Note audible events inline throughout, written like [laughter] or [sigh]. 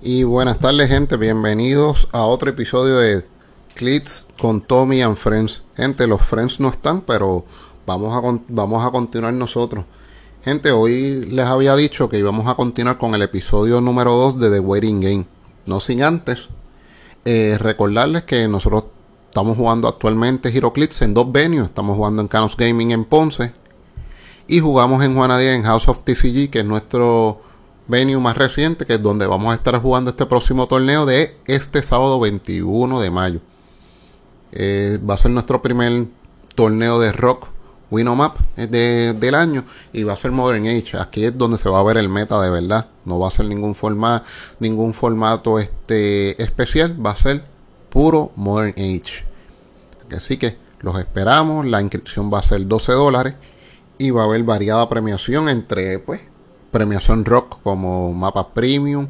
Y buenas tardes, gente. Bienvenidos a otro episodio de Clits con Tommy and Friends. Gente, los Friends no están, pero vamos a, vamos a continuar nosotros. Gente, hoy les había dicho que íbamos a continuar con el episodio número 2 de The Waiting Game. No sin antes eh, recordarles que nosotros estamos jugando actualmente HeroClix en dos venues. Estamos jugando en Canos Gaming en Ponce y jugamos en Juanadía en House of TCG, que es nuestro venue más reciente, que es donde vamos a estar jugando este próximo torneo de este sábado 21 de mayo. Eh, va a ser nuestro primer torneo de rock Winomap de, del año y va a ser Modern Age. Aquí es donde se va a ver el meta de verdad. No va a ser ningún formato, ningún formato este especial, va a ser puro Modern Age. Así que los esperamos. La inscripción va a ser 12 dólares y va a haber variada premiación entre pues premiación rock como mapas premium,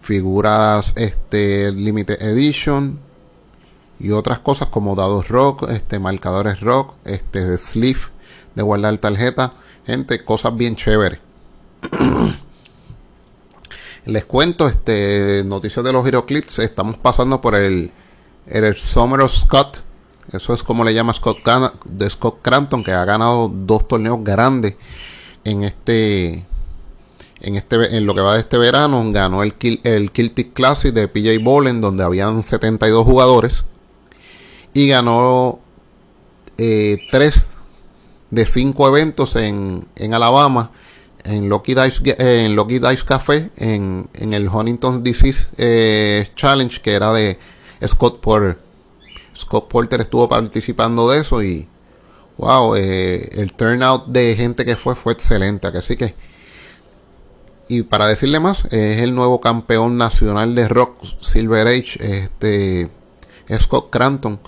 figuras este limited edition y otras cosas como dados rock, este marcadores rock, este de sleeve de guardar tarjeta, gente, cosas bien chéveres. [clears throat] Les cuento este noticias de los HeroClips, estamos pasando por el el Summer of Scott, eso es como le llama Scott de Scott Crampton que ha ganado dos torneos grandes en este en, este, en lo que va de este verano ganó el, el Kiltic Classic de PJ Bowlen donde habían 72 jugadores y ganó eh, 3 de 5 eventos en, en Alabama en Lucky Dice, en Lucky Dice Café en, en el Huntington Disease eh, Challenge que era de Scott Porter. Scott Porter estuvo participando de eso y wow eh, el turnout de gente que fue fue excelente así que y para decirle más, es el nuevo campeón nacional de rock Silver Age, este Scott Cranton.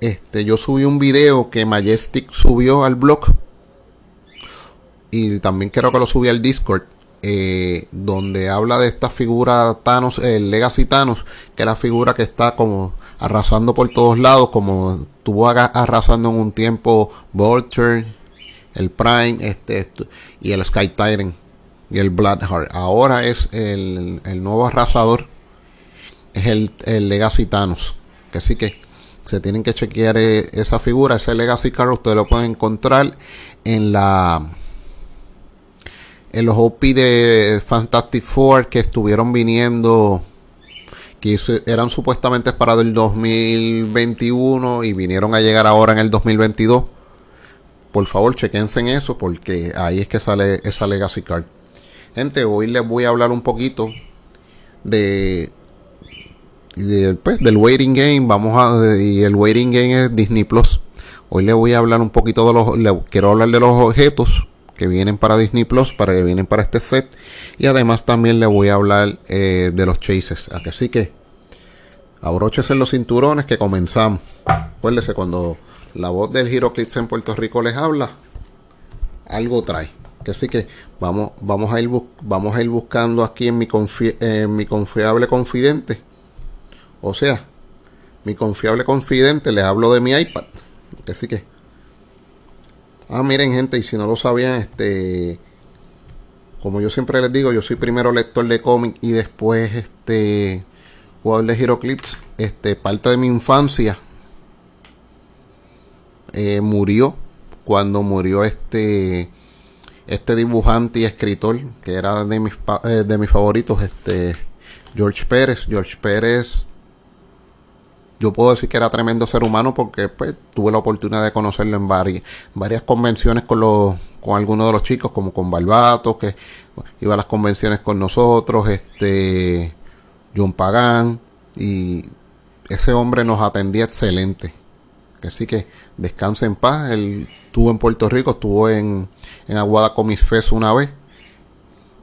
Este, yo subí un video que Majestic subió al blog y también creo que lo subí al Discord. Eh, donde habla de esta figura Thanos, el Legacy Thanos, que es la figura que está como arrasando por todos lados, como estuvo arrasando en un tiempo Vulture, el Prime, este, y el Sky Tyrant y el Bloodheart. Ahora es el, nuevo arrasador, es el, el Legacy Thanos. Que sí que se tienen que chequear eh, esa figura, ese Legacy Card, ustedes lo pueden encontrar en la en los OP de Fantastic Four que estuvieron viniendo que eran supuestamente para el 2021 y vinieron a llegar ahora en el 2022 por favor chequense en eso porque ahí es que sale esa Legacy Card Gente, hoy les voy a hablar un poquito de, pues, del waiting game. Vamos a y el waiting game es Disney Plus. Hoy les voy a hablar un poquito de los quiero hablar de los objetos que vienen para Disney Plus, para que vienen para este set y además también les voy a hablar eh, de los chases. Así que abróchese los cinturones que comenzamos. Acuérdese cuando la voz del HeroClix en Puerto Rico les habla, algo trae. Así que vamos, vamos, a ir vamos a ir buscando aquí en mi, mi confiable confidente. O sea, mi confiable confidente, les hablo de mi iPad. Así que. Ah, miren, gente, y si no lo sabían, este. Como yo siempre les digo, yo soy primero lector de cómic y después este jugador de HeroClix. Este, parte de mi infancia eh, murió cuando murió este este dibujante y escritor que era de mis, eh, de mis favoritos, este George Pérez. George Pérez, yo puedo decir que era tremendo ser humano porque pues, tuve la oportunidad de conocerlo en varias, varias convenciones con los con algunos de los chicos, como con Barbato, que iba a las convenciones con nosotros, este John Pagán, y ese hombre nos atendía excelente. Así que descanse en paz. Él estuvo en Puerto Rico, estuvo en, en Aguada Comics Fest una vez.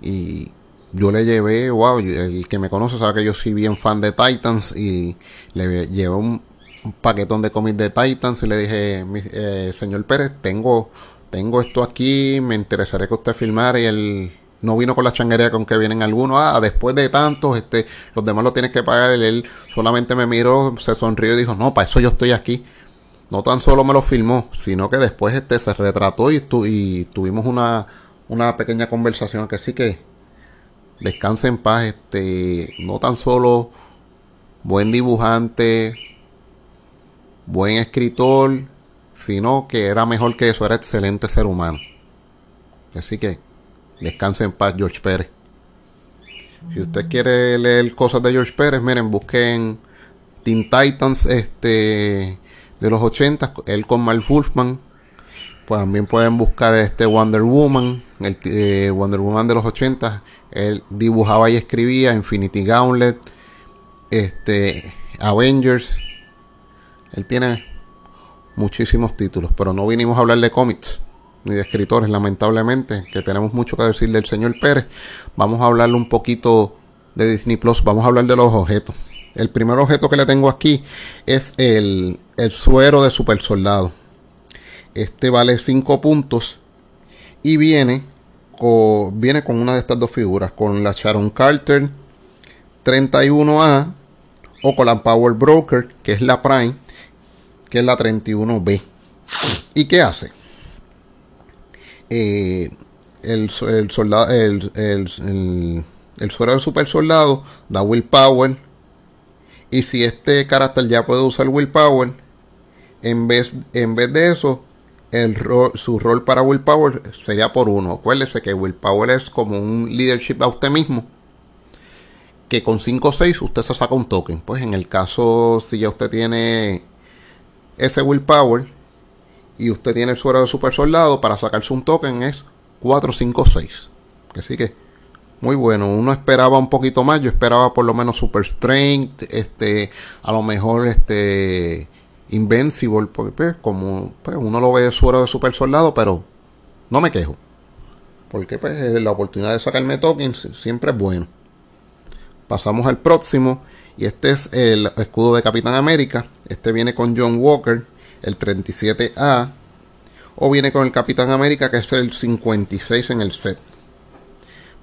Y yo le llevé, wow, el que me conoce sabe que yo soy bien fan de Titans y le llevé un, paquetón de cómics de Titans y le dije, eh, señor Pérez, tengo, tengo esto aquí, me interesaría que usted filmara y él no vino con la changuería con que vienen algunos, ah, después de tantos, este, los demás lo tienes que pagar, él solamente me miró, se sonrió y dijo, no, para eso yo estoy aquí no tan solo me lo filmó, sino que después este se retrató y, y tuvimos una, una pequeña conversación que sí que descanse en paz, este, no tan solo buen dibujante, buen escritor, sino que era mejor que eso, era excelente ser humano. Así que descanse en paz, George Pérez. Si usted quiere leer cosas de George Pérez, miren, busquen Teen Titans este, de los 80, él con Mark Wolfman. Pues también pueden buscar este Wonder Woman, el eh, Wonder Woman de los 80. Él dibujaba y escribía Infinity Gauntlet, este, Avengers. Él tiene muchísimos títulos, pero no vinimos a hablar de cómics ni de escritores, lamentablemente, que tenemos mucho que decir del señor Pérez. Vamos a hablarle un poquito de Disney Plus, vamos a hablar de los objetos. El primer objeto que le tengo aquí es el, el suero de super soldado. Este vale 5 puntos y viene con, viene con una de estas dos figuras, con la Sharon Carter 31A o con la Power Broker, que es la Prime, que es la 31B. ¿Y qué hace? Eh, el, soldado, el, el, el, suero de super soldado da willpower. Y si este carácter ya puede usar willpower, en vez, en vez de eso, su rol para willpower sería por uno. Acuérdese que willpower es como un leadership a usted mismo. Que con 5 o 6 usted se saca un token. Pues en el caso, si ya usted tiene ese willpower y usted tiene el suero de super soldado para sacarse un token es 4, 5, 6. Así que muy bueno. Uno esperaba un poquito más. Yo esperaba por lo menos super strength. Este, a lo mejor este invencible. Porque pues, como pues, uno lo ve suero de super soldado, pero no me quejo. Porque pues la oportunidad de sacarme tokens siempre es bueno. Pasamos al próximo. Y este es el escudo de Capitán América. Este viene con John Walker, el 37A. O viene con el Capitán América, que es el 56 en el set.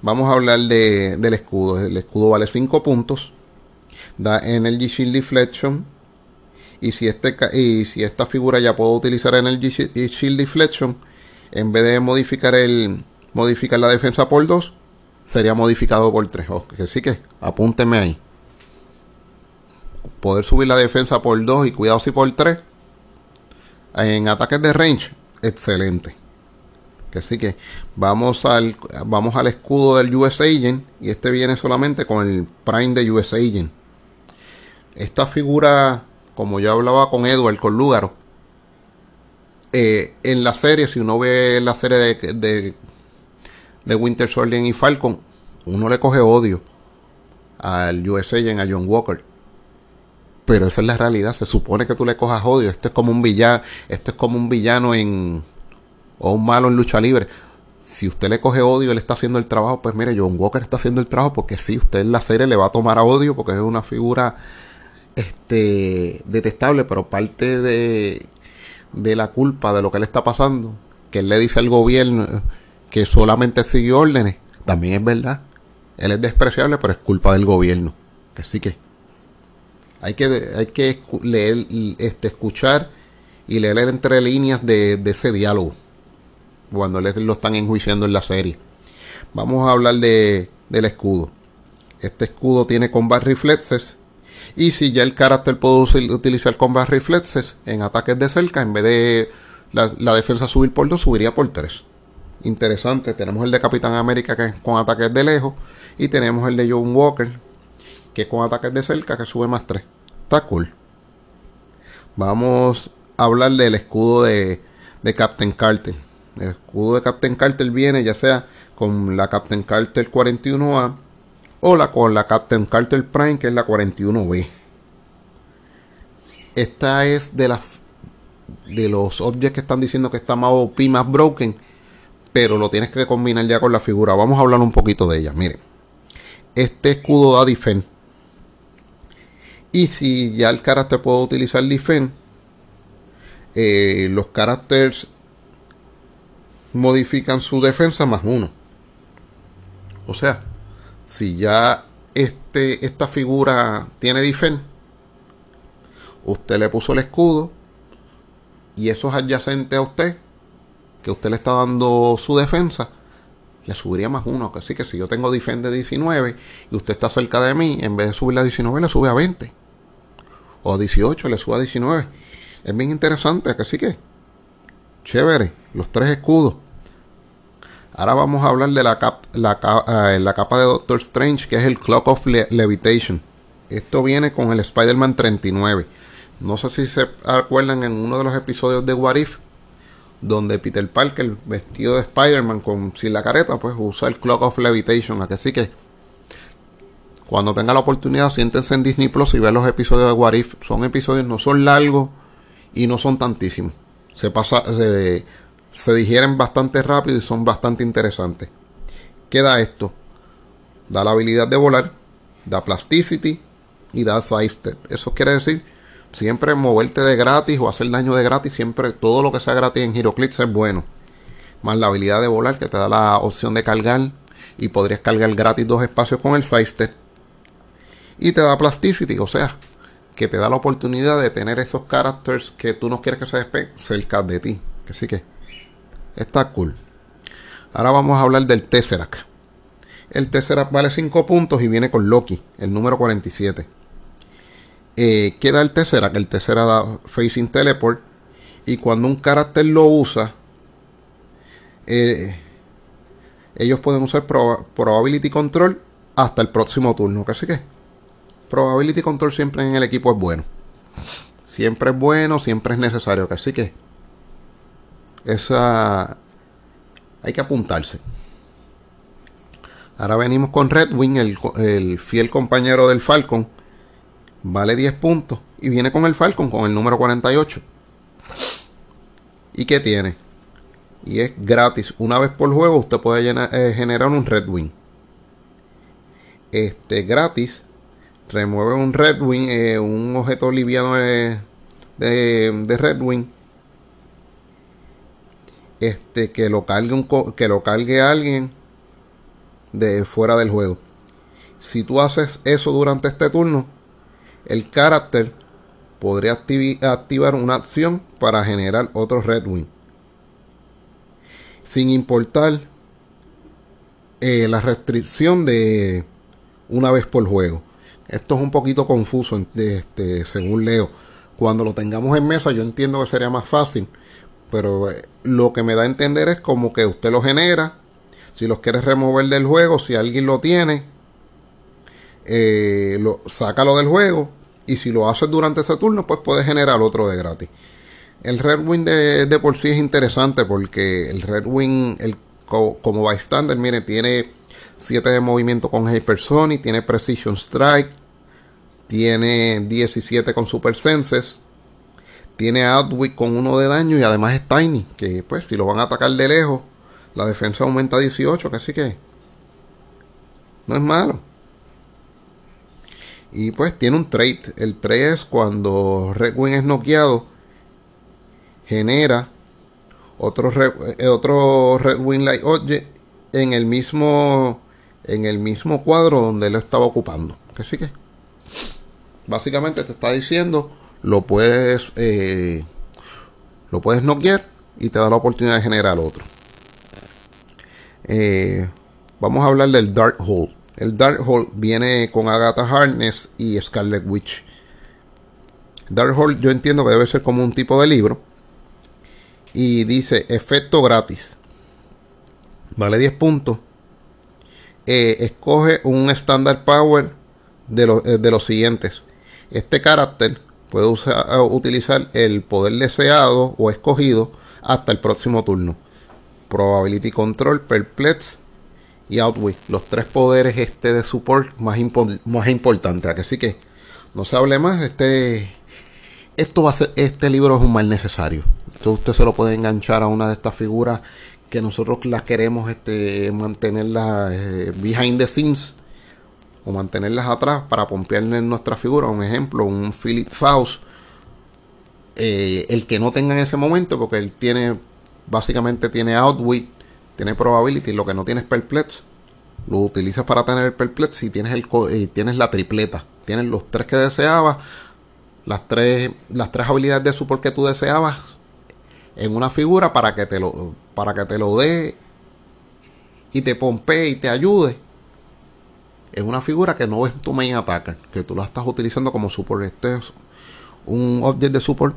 Vamos a hablar de, del escudo. El escudo vale 5 puntos. Da Energy Shield Deflection. Y si, este, y si esta figura ya puedo utilizar Energy Shield Deflection, en vez de modificar, el, modificar la defensa por 2, sería modificado por 3. Así que apúnteme ahí poder subir la defensa por 2 y cuidado si por 3. En ataques de range, excelente. Así que vamos al, vamos al escudo del US Agent y este viene solamente con el Prime de US Agent. Esta figura, como ya hablaba con Edward, con Lugaro, eh, en la serie, si uno ve la serie de, de, de Winter Soldier y Falcon, uno le coge odio al US Agent, a John Walker pero esa es la realidad. Se supone que tú le cojas odio. Esto es como un villano, esto es como un villano en o un malo en lucha libre. Si usted le coge odio, él está haciendo el trabajo, pues mire, John Walker está haciendo el trabajo porque si usted en la serie le va a tomar a odio porque es una figura este detestable, pero parte de, de la culpa de lo que le está pasando, que él le dice al gobierno que solamente sigue órdenes, también es verdad. Él es despreciable, pero es culpa del gobierno. Así que hay que, hay que leer, este, escuchar y leer entre líneas de, ese diálogo cuando lo están enjuiciando en la serie. Vamos a hablar de, del escudo. Este escudo tiene combat reflexes. Y si ya el carácter puede utilizar combat reflexes en ataques de cerca, en vez de la, defensa subir por 2, subiría por 3. Interesante. Tenemos el de Capitán América que es con ataques de lejos. Y tenemos el de John Walker que con ataques de cerca que sube más 3. Está cool. Vamos a hablar del escudo de, de Captain Carter. El escudo de Captain Carter viene ya sea con la Captain Carter 41A o la, con la Captain Carter Prime que es la 41B. Esta es de las de los objects que están diciendo que está más OP, más broken, pero lo tienes que combinar ya con la figura. Vamos a hablar un poquito de ella. Miren, este escudo da defense y si ya el carácter puede utilizar defend, eh, los caracteres modifican su defensa más uno. O sea, si ya este, esta figura tiene defend, usted le puso el escudo y eso es adyacente a usted, que usted le está dando su defensa, le subiría más uno. Así que si yo tengo Defend 19 y usted está cerca de mí, en vez de subirle a 19, le sube a 20. O 18, le sube a 19. Es bien interesante, así que chévere, los tres escudos. Ahora vamos a hablar de la, eh, la capa de Doctor Strange, que es el Clock of Levitation. Esto viene con el Spider-Man 39. No sé si se acuerdan en uno de los episodios de What If, donde Peter Parker, vestido de Spider-Man con sin la careta, pues usa el Clock of Levitation. Así que cuando tenga la oportunidad, siéntense en Disney Plus y vean los episodios de What If. Son episodios, no son largos y no son tantísimos. Se pasa, se, se digieren bastante rápido y son bastante interesantes. ¿Qué da esto? Da la habilidad de volar, da plasticity y da sidestep. Eso quiere decir siempre moverte de gratis o hacer daño de gratis. Siempre todo lo que sea gratis en HeroClix es bueno. Más la habilidad de volar que te da la opción de cargar y podrías cargar gratis dos espacios con el sidestep. Y te da plasticity, o sea, que te da la oportunidad de tener esos characters que tú no quieres que se despeguen cerca de ti. Así que Está cool. Ahora vamos a hablar del Tesseract. El Tesseract vale 5 puntos y viene con Loki, el número 47. Eh, ¿Qué da el Tesseract? El Tesseract da Facing Teleport. Y cuando un carácter lo usa, eh, ellos pueden usar Probability Control hasta el próximo turno. Así que Probability Control siempre en el equipo es bueno. Siempre es bueno, siempre es necesario. Así que esa hay que apuntarse. Ahora venimos con Redwing, el, el fiel compañero del Falcon. Vale 10 puntos. Y viene con el Falcon, con el número 48. ¿Y qué tiene? Y es gratis. Una vez por juego usted puede eh, generar un Redwing. Este gratis. Remueve un Redwing, eh, un objeto liviano de, de, Redwing este, que lo cargue un que lo cargue alguien de fuera del juego. Si tú haces eso durante este turno, el carácter podría activar una acción para generar otro Red Wing. Sin importar eh, la restricción de una vez por juego. Esto es un poquito confuso, este, según leo. Cuando lo tengamos en mesa, yo entiendo que sería más fácil pero eh, lo que me da a entender es como que usted lo genera. Si los quieres remover del juego, si alguien lo tiene, eh, lo, sácalo del juego. Y si lo haces durante ese turno, pues puedes generar otro de gratis. El Red Wing de, por sí es interesante porque el Red Wing, como bystander, mire, tiene 7 de movimiento con Hypersonic, tiene Precision Strike, tiene 17 con Super Senses tiene Outwit con uno de daño y además es Tiny, que pues si lo van a atacar de lejos, la defensa aumenta a 18, que así que no es malo. Y pues tiene un trait. El trait es cuando Red Wing es noqueado, genera otro eh, otro Red Wing Light Object en el mismo en el mismo cuadro donde él estaba ocupando. Así que básicamente te está diciendo lo puedes eh, lo puedes noquear y te da la oportunidad de generar otro. Eh, vamos a hablar del Dark Hole. El Dark Hole viene con Agatha Harness y Scarlet Witch. Dark Hole yo entiendo que debe ser como un tipo de libro. Y dice efecto gratis. Vale 10 puntos. Eh, escoge un standard power de, de los siguientes. Este carácter puede eh, utilizar el poder deseado o escogido hasta el próximo turno. Probability Control, Perplex y Outwit. Los tres poderes este de support más, más importantes. Así que no se hable más. Este, esto va a ser, este libro es un mal necesario. Entonces usted se lo puede enganchar a una de estas figuras que nosotros las queremos este, mantenerlas eh, behind the scenes o mantenerlas atrás para pompearle en nuestra figura. Un ejemplo, un Philip Faust. Eh, el que no tenga en ese momento, porque él tiene, básicamente tiene Outwit, tiene Probability, lo que no tiene es Perplex. Lo utilizas para tener el Perplex y tienes, el, y tienes la tripleta. Tienes los tres que deseabas, las tres, las tres habilidades de support que tú deseabas en una figura para que te lo, para que te lo dé y te pompee y te ayude, es una figura que no es tu main attacker, que tú la estás utilizando como support. Este es un object de support.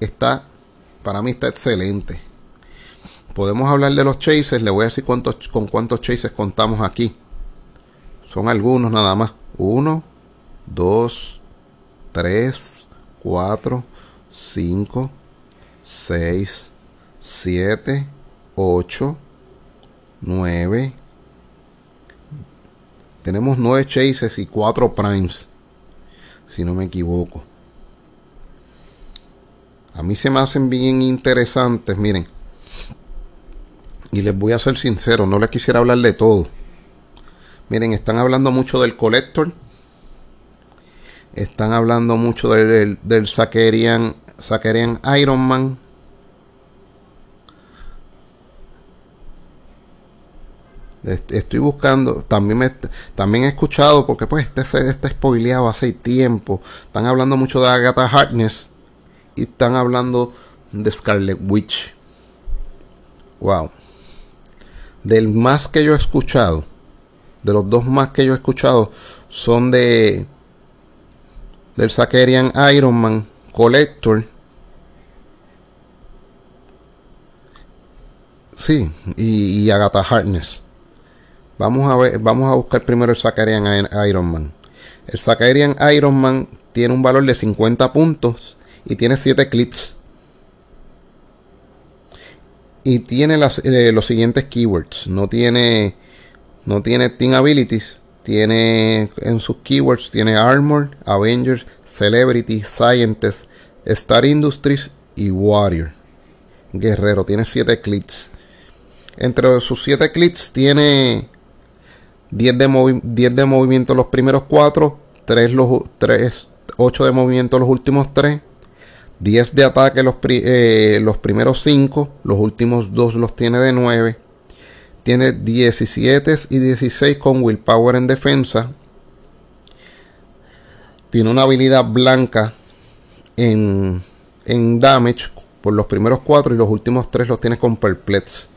Está, para mí está excelente. Podemos hablar de los chases. Le voy a decir cuántos, con cuántos chases contamos aquí. Son algunos nada más. 1, 2, 3, 4, 5, 6, 7, 8, 9. Tenemos 9 chases y 4 primes. Si no me equivoco. A mí se me hacen bien interesantes. Miren. Y les voy a ser sincero. No les quisiera hablar de todo. Miren, están hablando mucho del Collector. Están hablando mucho del, del, Sakerian, Iron Man. Estoy buscando, también me, también he escuchado, porque pues este está spoileado hace tiempo. Están hablando mucho de Agatha Harkness y están hablando de Scarlet Witch. Wow. Del más que yo he escuchado, de los dos más que yo he escuchado son de del Sakerian Iron Man Collector. Sí, y, Agatha Harkness. Vamos a ver, vamos a buscar primero el Sakerian Iron Man. El Sakerian Iron Man tiene un valor de 50 puntos y tiene 7 clips. Y tiene eh, los siguientes keywords. No tiene no tiene Team Abilities. Tiene en sus keywords, tiene Armor, Avengers, Celebrity, Scientist, Star Industries y Warrior. Guerrero, tiene 7 clips. Entre sus 7 clips tiene 10 de, 10 de movimiento los primeros 4, 3 los 3, 8 de movimiento los últimos 3, 10 de ataque los, eh, los primeros 5, los últimos 2 los tiene de 9, tiene 17 y 16 con willpower en defensa. Tiene una habilidad blanca en, en damage por los primeros 4 y los últimos 3 los tiene con perplex.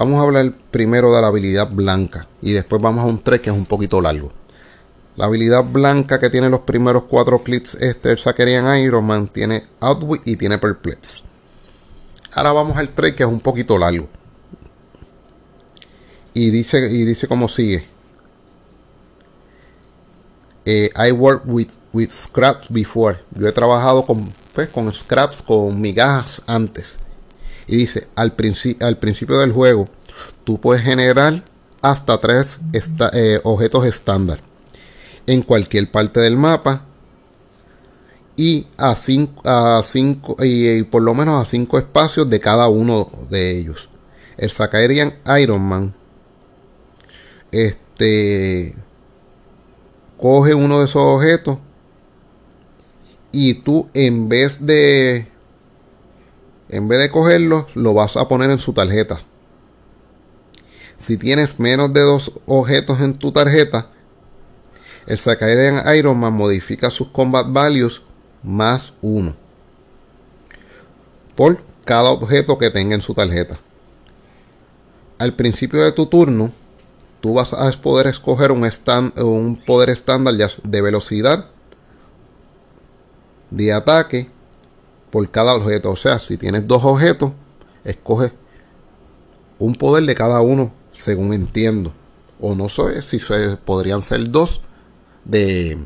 Vamos a hablar primero de la habilidad blanca y después vamos a un 3 que es un poquito largo. La habilidad blanca que tiene los primeros 4 clips este el Sakerian Iron Man tiene Outwit y tiene Perplex. Ahora vamos al 3 que es un poquito largo y dice, y dice como sigue. Eh, I work with, with scraps before. Yo he trabajado con, pues, con scraps, con migajas antes. Y dice, al, al principio del juego, tú puedes generar hasta tres eh, objetos estándar en cualquier parte del mapa y a cinco, a cinco y, por lo menos a cinco espacios de cada uno de ellos. El Sakarian Iron Man este coge uno de esos objetos y tú en vez de en vez de cogerlo lo vas a poner en su tarjeta. Si tienes menos de dos objetos en tu tarjeta el Sakairen Iron Man modifica sus combat values más uno por cada objeto que tenga en su tarjeta. Al principio de tu turno tú vas a poder escoger un, un poder estándar de velocidad, de ataque por cada objeto. O sea, si tienes dos objetos, escoge un poder de cada uno, según entiendo. O no sé si se, podrían ser dos de,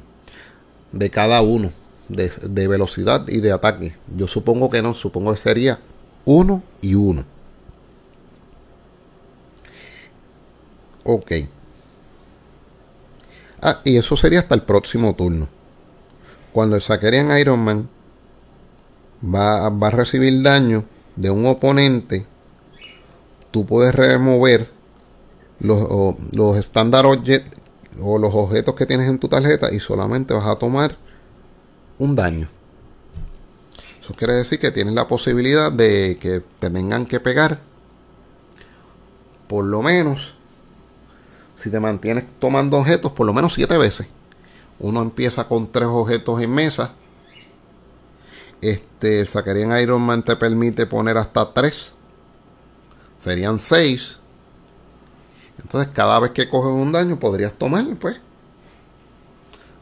de cada uno, de, de velocidad y de ataque. Yo supongo que no, supongo que sería uno y uno. Ok. Ah, y eso sería hasta el próximo turno. Cuando el Iron Man va, va a recibir daño de un oponente, tú puedes remover los, los standard objects o los objetos que tienes en tu tarjeta y solamente vas a tomar un daño. Eso quiere decir que tienes la posibilidad de que te tengan que pegar por lo menos si te mantienes tomando objetos por lo menos siete veces. Uno empieza con tres objetos en mesa. Este, el Sakarian Iron Man te permite poner hasta tres. serían 6. Entonces, cada vez que coges un daño, podrías tomar, pues.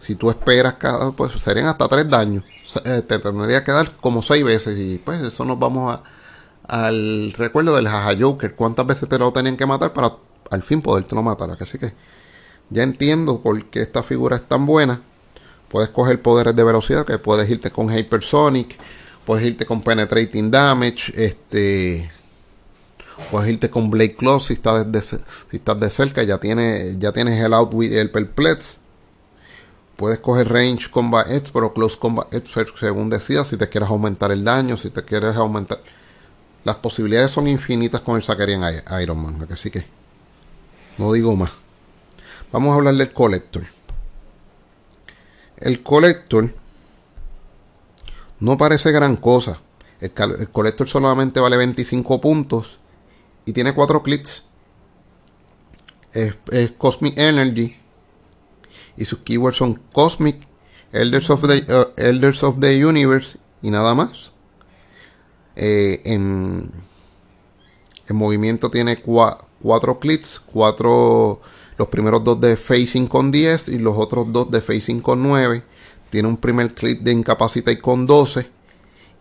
Si tú esperas cada, pues serían hasta 3 daños. Eh, te tendría que dar como 6 veces. Y pues eso nos vamos a, al recuerdo del Jaja Joker. ¿Cuántas veces te lo tenían que matar para al fin podértelo matar? Así que ya entiendo por qué esta figura es tan buena. Puedes coger poderes de velocidad, que puedes irte con Hypersonic, puedes irte con Penetrating Damage, este puedes irte con Blade Claw si estás de, si estás de cerca, ya tienes, ya tienes el Outwit y el Perplex. Puedes coger Range Combat Edge, pero Close Combat Edge según decidas, si te quieres aumentar el daño, si te quieres aumentar... Las posibilidades son infinitas con el Sakarian Iron Man, así que no digo más. Vamos a hablar del Collector. El Collector no parece gran cosa. El, Collector solamente vale 25 puntos y tiene 4 clics. Es, Cosmic Energy y sus keywords son Cosmic, Elders of the, uh, Elders of the Universe y nada más. Eh, en, en, movimiento tiene 4 clics, 4 los primeros dos de facing con 10 y los otros dos de facing con 9. Tiene un primer clip de Incapacitate con 12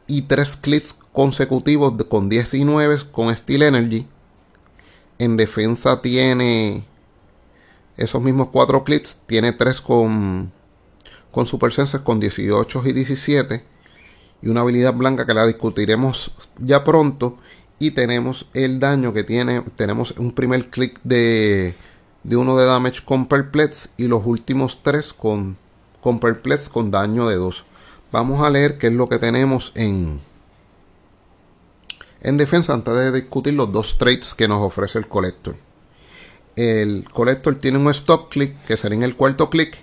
y tres clips consecutivos con 19 con Steel Energy. En defensa tiene esos mismos cuatro clips, tiene tres con, con Super Senses con 18 y 17 y una habilidad blanca que la discutiremos ya pronto y tenemos el daño que tiene, tenemos un primer clic de de uno de damage con perplex y los últimos tres con, con perplex con daño de 2. Vamos a leer qué es lo que tenemos en, en defensa antes de discutir los dos traits que nos ofrece el collector. El collector tiene un stop click que será en el cuarto clic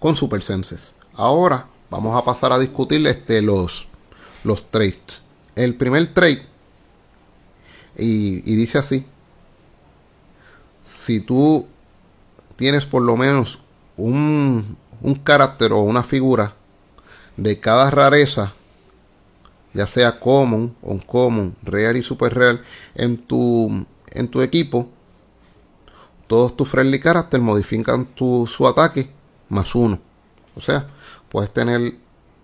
con super senses. Ahora vamos a pasar a discutir este, los, los traits. El primer trait y dice así si tú tienes por lo menos un, un carácter o una figura de cada rareza, ya sea common, uncommon, real y super real, en tu, en tu equipo, todos tus friendly characters modifican tu, su ataque más uno. O sea, puedes tener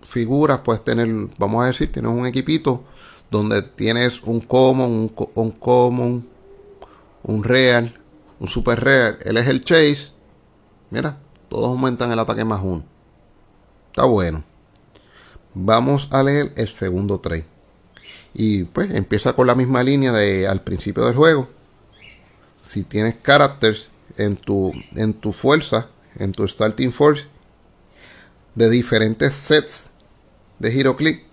figuras, puedes tener, vamos a decir, tienes un equipito donde tienes un common, un, un common, un real, un super rare, él es el chase. Mira, todos aumentan el ataque más uno. Está bueno. Vamos a leer el segundo trade. Y pues empieza con la misma línea de al principio del juego. Si tienes characters en tu, en tu fuerza, en tu starting force, de diferentes sets de Hero Click.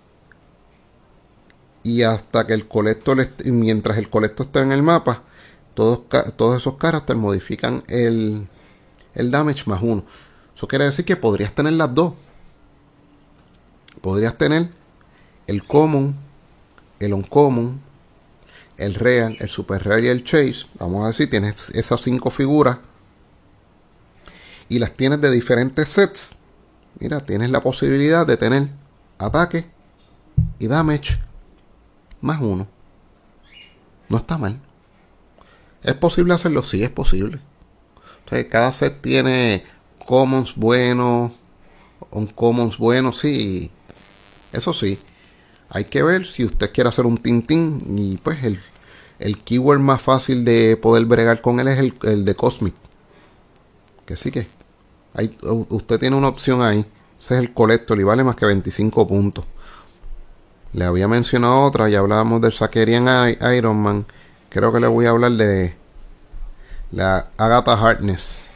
Y hasta que el colector, mientras el colector está en el mapa, todos, esos caracteres modifican el, el damage más uno. Eso quiere decir que podrías tener las dos. Podrías tener el common, el uncommon, el real, el super real y el chase. Vamos a decir, tienes esas cinco figuras y las tienes de diferentes sets. Mira, tienes la posibilidad de tener ataque y damage más uno. No está mal. ¿Es posible hacerlo? Sí, es posible. cada set tiene commons buenos, commons buenos, sí. Eso sí. Hay que ver si usted quiere hacer un tintín y pues el, el keyword más fácil de poder bregar con él es el, de Cosmic. Que sí que usted tiene una opción ahí. Ese es el Collector y vale más que 25 puntos. Le había mencionado otra, ya hablábamos del Sakerian Iron Man creo que le voy a hablar de la Agatha Harkness.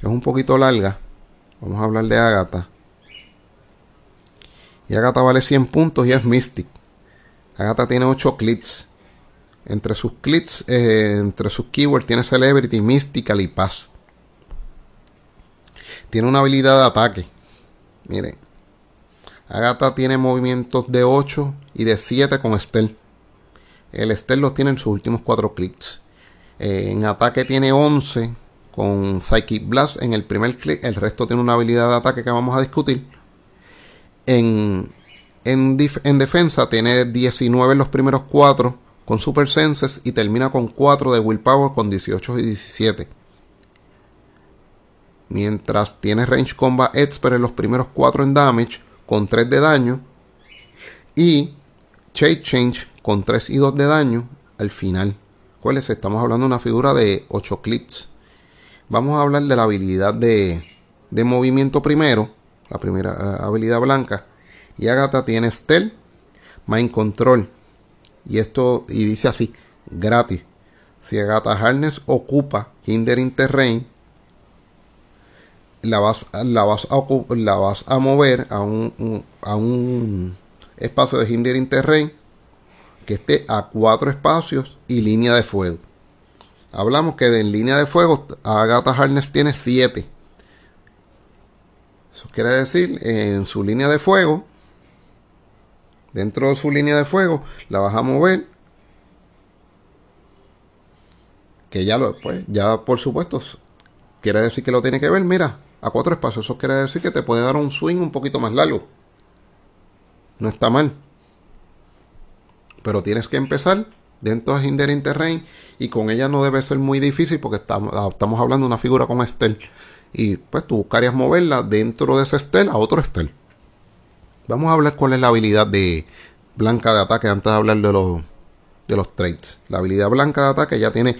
Es un poquito larga. Vamos a hablar de Agatha. Y Agatha vale 100 puntos y es Mystic. Agatha tiene 8 clits. Entre sus clits, eh, entre sus keywords tiene Celebrity, Mystical y Past. Tiene una habilidad de ataque. Miren. Agatha tiene movimientos de 8 y de 7 con Stealth. El Estel los tiene en sus últimos 4 clics. Eh, en ataque tiene 11 con Psychic Blast en el primer clic. El resto tiene una habilidad de ataque que vamos a discutir. En, en, defensa tiene 19 en los primeros 4 con Super Senses y termina con 4 de Willpower con 18 y 17. Mientras tiene Range Combat Expert en los primeros 4 en damage con 3 de daño. Y Shade Change con 3 y 2 de daño al final. ¿Cuáles? Estamos hablando de una figura de 8 clics. Vamos a hablar de la habilidad de, de movimiento primero. La primera eh, habilidad blanca. Y Agatha tiene Stealth, Mind Control. Y esto, y dice así, gratis. Si Agatha Harness ocupa Hindering Terrain, la vas, la vas, a, la vas a mover a un, a un espacio de Hindering Terrain que esté a cuatro espacios y línea de fuego. Hablamos que en línea de fuego Agatha Harness tiene 7. Eso quiere decir, en su línea de fuego, dentro de su línea de fuego, la vas a mover. Que ya lo, pues, ya por supuesto, quiere decir que lo tiene que ver, mira, a cuatro espacios. Eso quiere decir que te puede dar un swing un poquito más largo. No está mal. Pero tienes que empezar dentro de Hindering Terrain y con ella no debe ser muy difícil porque estamos, estamos hablando de una figura con Estel. Y pues tú buscarías moverla dentro de ese Estel a otro Estel. Vamos a hablar cuál es la habilidad de blanca de ataque antes de hablar de los, de los traits. La habilidad blanca de ataque ya tiene,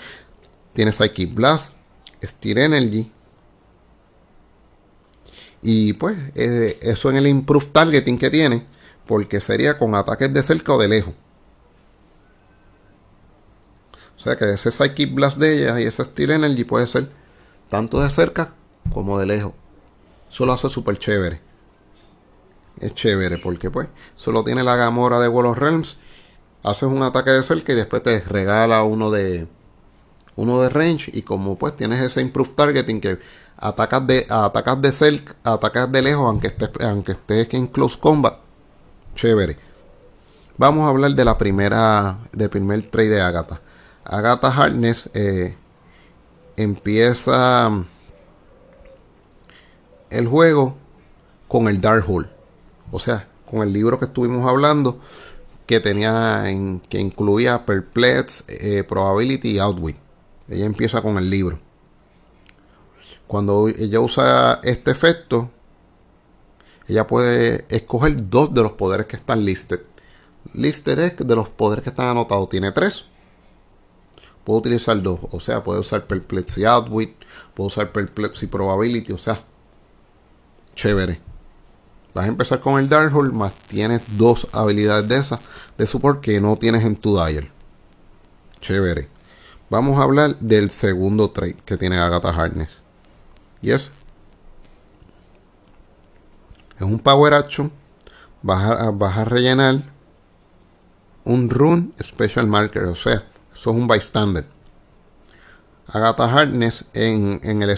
tiene Psychic Blast, Steer Energy, y pues eh, eso en el improve targeting que tiene, porque sería con ataques de cerca o de lejos. O sea que ese Psychic Blast de ella y ese Steel Energy puede ser tanto de cerca como de lejos. Eso lo hace súper chévere. Es chévere porque pues solo tiene la Gamora de Wall of Realms. Haces un ataque de cerca y después te regala uno de uno de range y como pues tienes ese improve targeting que atacas de, atacas de cerca, atacas de lejos, aunque estés, aunque estés en close combat. Chévere. Vamos a hablar de la primera, del primer trade de Agatha. Agatha Harness eh, empieza el juego con el Dark Hole. O sea, con el libro que estuvimos hablando que tenía en, que incluía Perplex, eh, Probability y Outwit. Ella empieza con el libro. Cuando ella usa este efecto, ella puede escoger dos de los poderes que están listed. Listed es de los poderes que están anotados. Tiene tres. Puedo utilizar dos. O sea, puede usar Perplexity Outwit. Puedo usar Perplexity Probability. O sea, chévere. Vas a empezar con el Darkhold, más tienes dos habilidades de esas de support que no tienes en tu dial. Chévere. Vamos a hablar del segundo trade que tiene Agatha Harness. Y es, es un power action. Vas a, rellenar un run special marker. O sea, eso es un bystander. Agatha Harness en, en, el,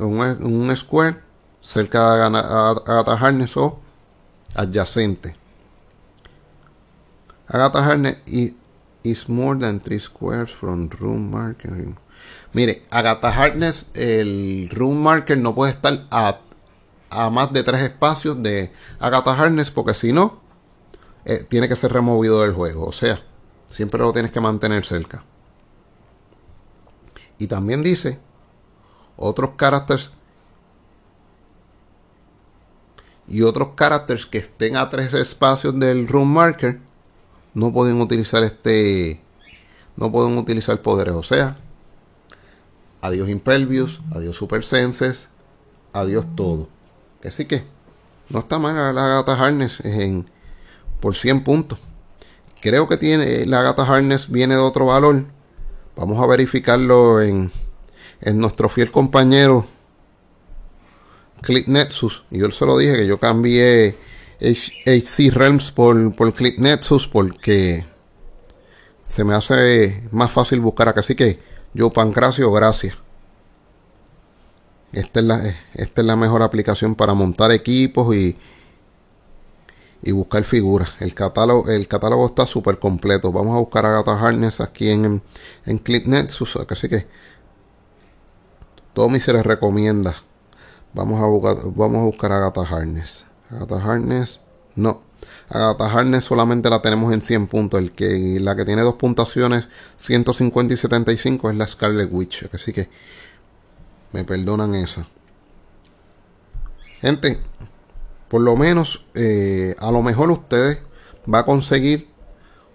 un, square cerca de Agatha Harness o adyacente. Agatha Harness is more than three squares from room marker. Mire, Agatha Harkness, el Room Marker no puede estar a, más de tres espacios de Agatha Harkness porque si no, eh, tiene que ser removido del juego. O sea, siempre lo tienes que mantener cerca. Y también dice otros caracteres y otros caracteres que estén a tres espacios del room marker no pueden utilizar este no pueden utilizar poderes o sea adiós Impervious, adiós Super Senses, adiós todo. Así que no está mal la gata Harness en, por 100 puntos. Creo que tiene la gata Harness viene de otro valor. Vamos a verificarlo en, en nuestro fiel compañero Click Nexus. Yo se lo dije que yo cambié HC Realms por, por Click Nexus porque se me hace más fácil buscar acá. Así que yo, Pancracio, gracias. Esta es, la, esta es la mejor aplicación para montar equipos y, y buscar figuras. El catálogo, el catálogo está súper completo. Vamos a buscar a Gata Harness aquí en, en Click Nexus. Así que Tommy se les recomienda. Vamos a buscar, vamos a buscar a Harness. Gata Harness. No. Agatha Harness solamente la tenemos en 100 puntos. El que, la que tiene dos puntuaciones, 150 y 75, es la Scarlet Witch. Así que me perdonan esa. Gente, por lo menos, eh, a lo mejor ustedes va a conseguir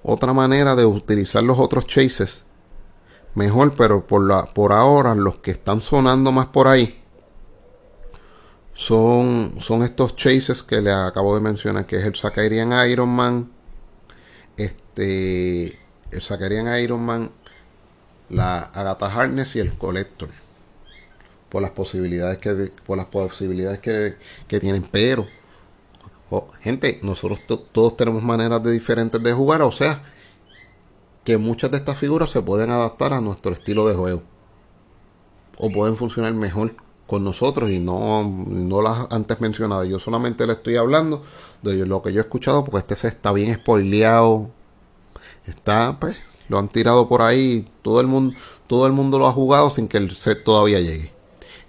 otra manera de utilizar los otros chases. Mejor, pero por, la, por ahora los que están sonando más por ahí son, son estos chases que le acabo de mencionar, que es el Sakarian Iron Man, este, el Sakarian Iron Man, la Agatha Harness y el Collector. Por las posibilidades que, por las posibilidades que, que tienen, pero gente, nosotros todos tenemos maneras de diferentes de jugar, o sea, que muchas de estas figuras se pueden adaptar a nuestro estilo de juego. O pueden funcionar mejor con nosotros y no, no las antes mencionadas. Yo solamente le estoy hablando de lo que yo he escuchado porque este set está bien spoileado. Está, pues, lo han tirado por ahí. Todo el mundo, todo el mundo lo ha jugado sin que el set todavía llegue.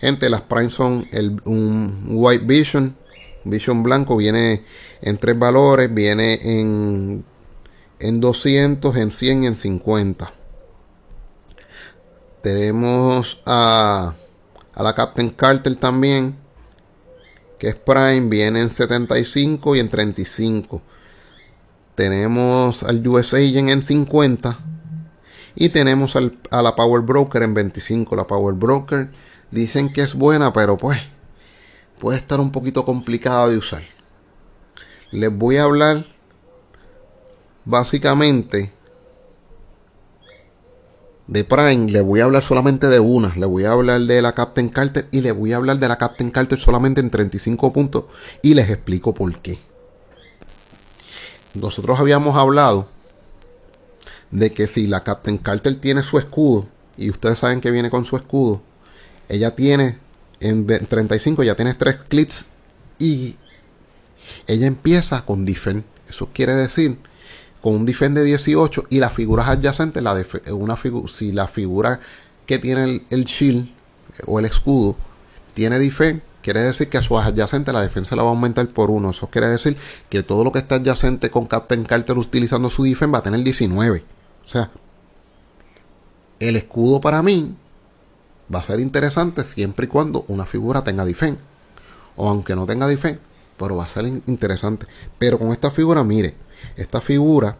Gente, las Prime son el, un White Vision. Vision blanco viene en tres valores. Viene en, en 200, en 100 y en 50. Tenemos a a la Captain Carter también, que es Prime, viene en 75 y en 35. Tenemos al US Agent en 50 y tenemos a la Power Broker en 25. La Power Broker dicen que es buena, pero pues puede estar un poquito complicada de usar. Les voy a hablar básicamente de Prime, le voy a hablar solamente de una. Le voy a hablar de la Captain Carter y le voy a hablar de la Captain Carter solamente en 35 puntos. Y les explico por qué. Nosotros habíamos hablado de que si la Captain Carter tiene su escudo, y ustedes saben que viene con su escudo, ella tiene en 35, ya tiene tres clips y ella empieza con Defend. Eso quiere decir con un defend de 18 y las figuras adyacentes, la una si la figura que tiene el, shield o el escudo tiene defend, quiere decir que a su adyacente la defensa la va a aumentar por uno. Eso quiere decir que todo lo que está adyacente con Captain Carter utilizando su defend va a tener 19. O sea, el escudo para mí va a ser interesante siempre y cuando una figura tenga defend. O aunque no tenga defend, pero va a ser interesante. Pero con esta figura, mire, esta figura,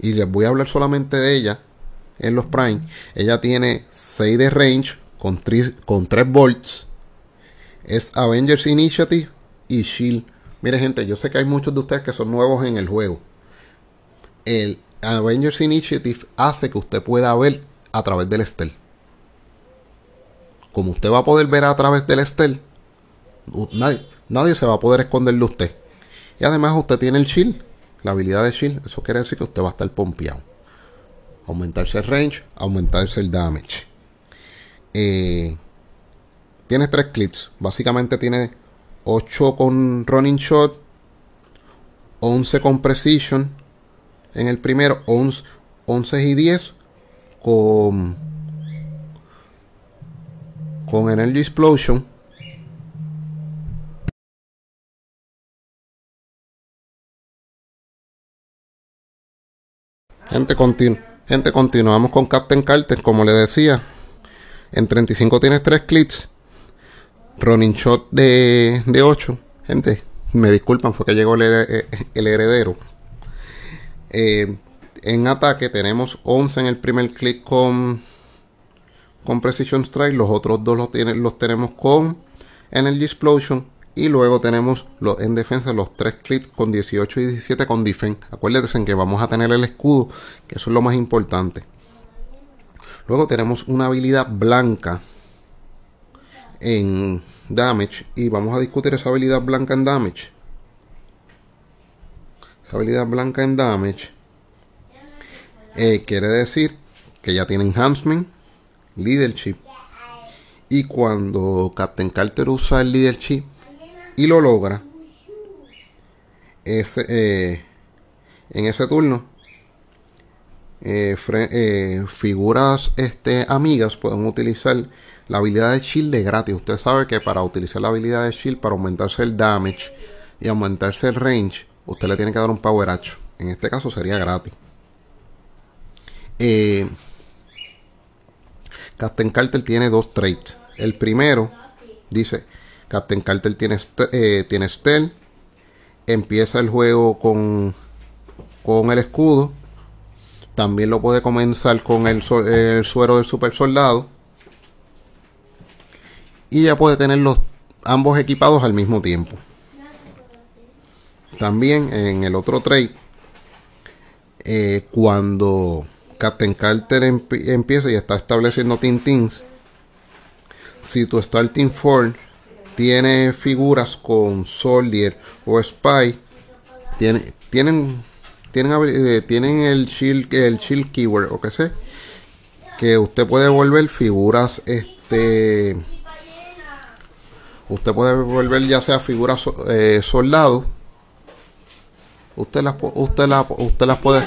y les voy a hablar solamente de ella en los Prime, ella tiene 6 de range con 3, con 3 volts. Es Avengers Initiative y Shield. Mire gente, yo sé que hay muchos de ustedes que son nuevos en el juego. El Avengers Initiative hace que usted pueda ver a través del Estel. Como usted va a poder ver a través del Estel, nadie, nadie se va a poder esconder de usted. Y además usted tiene el shield la habilidad de Shield, eso quiere decir que usted va a estar pompeado. Aumentarse el range, aumentarse el damage. Eh, tiene tres clips. Básicamente tiene 8 con running shot, 11 con precision en el primero, 11, 11 y 10 con, con energy explosion Gente, gente, continuamos con Captain Carter, como le decía. En 35 tienes 3 clips. Running shot de, de 8. Gente, me disculpan, fue que llegó el, eh, heredero. Eh, en ataque tenemos 11 en el primer clip con, con Precision Strike. Los otros dos los, los tenemos con Energy Explosion. Y luego tenemos los, en defensa los tres clips con 18 y 17 con defense. Acuérdense en que vamos a tener el escudo, que eso es lo más importante. Luego tenemos una habilidad blanca en damage. Y vamos a discutir esa habilidad blanca en damage. Esa habilidad blanca en damage eh, quiere decir que ya tiene enhancement, leadership. Y cuando Captain Carter usa el leadership y lo logra, eh, en ese turno, eh, eh, figuras este, amigas pueden utilizar la habilidad de shield de gratis. Usted sabe que para utilizar la habilidad de shield, para aumentarse el damage y aumentarse el range, usted le tiene que dar un power hacho. En este caso sería gratis. Captain Carter tiene dos traits. El primero dice: Captain Carter tiene, eh, tiene. Empieza el juego con, con el escudo. También lo puede comenzar con el, suero del super soldado. Y ya puede tener los ambos equipados al mismo tiempo. También en el otro trade, eh, cuando Captain Carter empieza y está estableciendo Tintins, si tu Starting Form tiene figuras con Soldier o Spy, tiene, tienen, tienen, eh, tienen el shield, el shield keyword o qué sé, que usted puede volver figuras este usted puede volver ya sea figuras eh, soldados usted las usted las usted las puede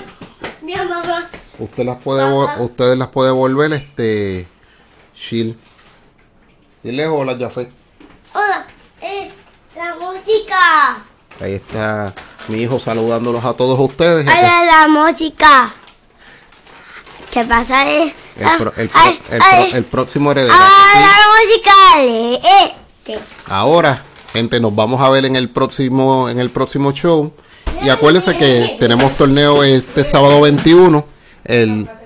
usted las puede ustedes las puede volver este shield dile hola Jafet hola eh, la música ahí está mi hijo saludándolos a todos ustedes hola la música ¿Qué pasa? Eh? El, pro, el, pro, el, pro, el, próximo heredero. Ah, la música. Este. Ahora, gente, nos vamos a ver en el próximo, en el próximo show. Y acuérdense que tenemos torneo este sábado 21.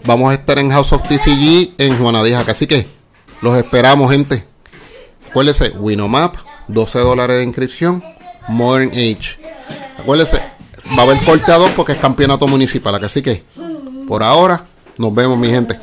Vamos a estar en House of TCG en Juanadija. Así que los esperamos, gente. Acuérdense, Winomap, 12 dólares de inscripción. Modern Age. Acuérdense, va a haber corte a dos porque es campeonato municipal. Así que, por ahora, nos vemos, mi gente.